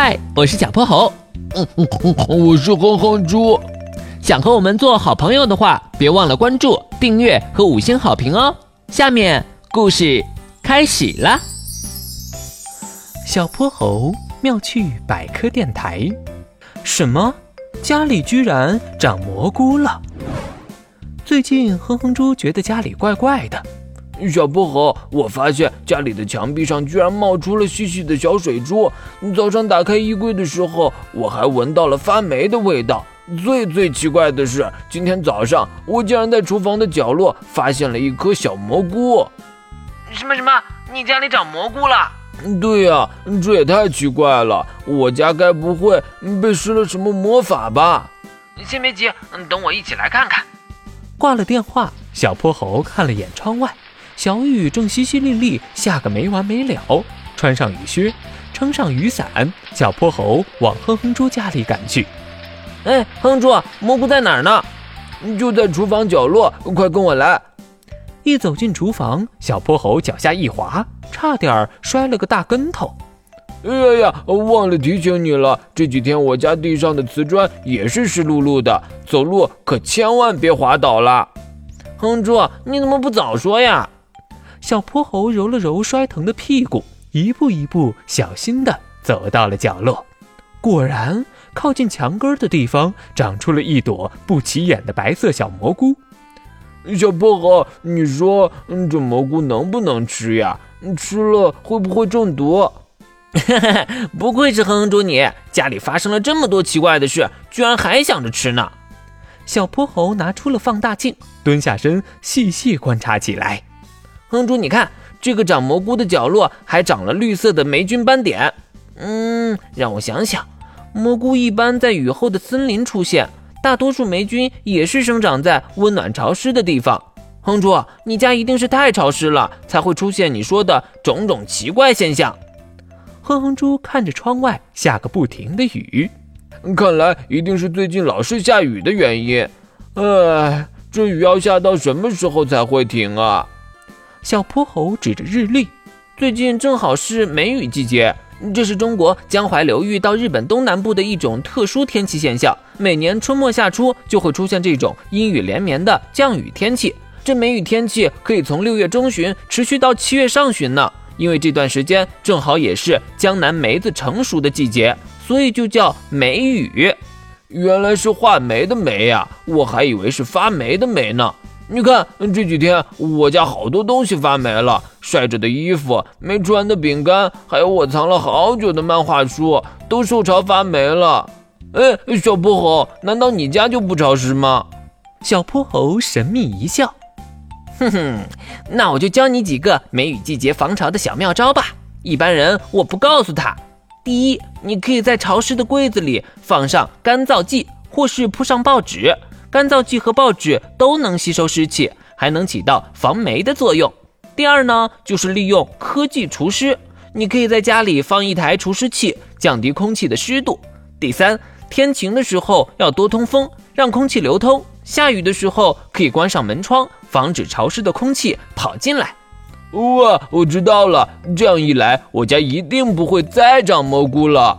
嗨，我是小泼猴。嗯嗯嗯，我是哼哼猪。想和我们做好朋友的话，别忘了关注、订阅和五星好评哦。下面故事开始了。小泼猴妙趣百科电台，什么？家里居然长蘑菇了？最近哼哼猪觉得家里怪怪的。小泼猴，我发现家里的墙壁上居然冒出了细细的小水珠。早上打开衣柜的时候，我还闻到了发霉的味道。最最奇怪的是，今天早上我竟然在厨房的角落发现了一颗小蘑菇。什么什么？你家里长蘑菇了？对呀，这也太奇怪了！我家该不会被施了什么魔法吧？先别急，等我一起来看看。挂了电话，小泼猴看了眼窗外。小雨正淅淅沥沥下个没完没了，穿上雨靴，撑上雨伞，小泼猴往哼哼猪家里赶去。哎，哼猪，蘑菇在哪儿呢？就在厨房角落，快跟我来！一走进厨房，小泼猴脚下一滑，差点摔了个大跟头。哎呀呀，忘了提醒你了，这几天我家地上的瓷砖也是湿漉漉的，走路可千万别滑倒了。哼猪，你怎么不早说呀？小泼猴揉了揉摔疼的屁股，一步一步小心地走到了角落。果然，靠近墙根的地方长出了一朵不起眼的白色小蘑菇。小泼猴，你说这蘑菇能不能吃呀？吃了会不会中毒？不愧是哼哼猪，你家里发生了这么多奇怪的事，居然还想着吃呢。小泼猴拿出了放大镜，蹲下身细细观察起来。哼猪，你看这个长蘑菇的角落还长了绿色的霉菌斑点。嗯，让我想想，蘑菇一般在雨后的森林出现，大多数霉菌也是生长在温暖潮湿的地方。哼猪，你家一定是太潮湿了，才会出现你说的种种奇怪现象。哼哼猪看着窗外下个不停的雨，看来一定是最近老是下雨的原因。哎，这雨要下到什么时候才会停啊？小泼猴指着日历，最近正好是梅雨季节，这是中国江淮流域到日本东南部的一种特殊天气现象。每年春末夏初就会出现这种阴雨连绵的降雨天气。这梅雨天气可以从六月中旬持续到七月上旬呢，因为这段时间正好也是江南梅子成熟的季节，所以就叫梅雨。原来是画眉的眉呀，我还以为是发霉的霉呢。你看这几天我家好多东西发霉了，晒着的衣服、没吃完的饼干，还有我藏了好久的漫画书，都受潮发霉了。哎，小泼猴，难道你家就不潮湿吗？小泼猴神秘一笑，哼哼，那我就教你几个梅雨季节防潮的小妙招吧。一般人我不告诉他。第一，你可以在潮湿的柜子里放上干燥剂，或是铺上报纸。干燥剂和报纸都能吸收湿气，还能起到防霉的作用。第二呢，就是利用科技除湿，你可以在家里放一台除湿器，降低空气的湿度。第三，天晴的时候要多通风，让空气流通；下雨的时候可以关上门窗，防止潮湿的空气跑进来。哇，我知道了，这样一来，我家一定不会再长蘑菇了。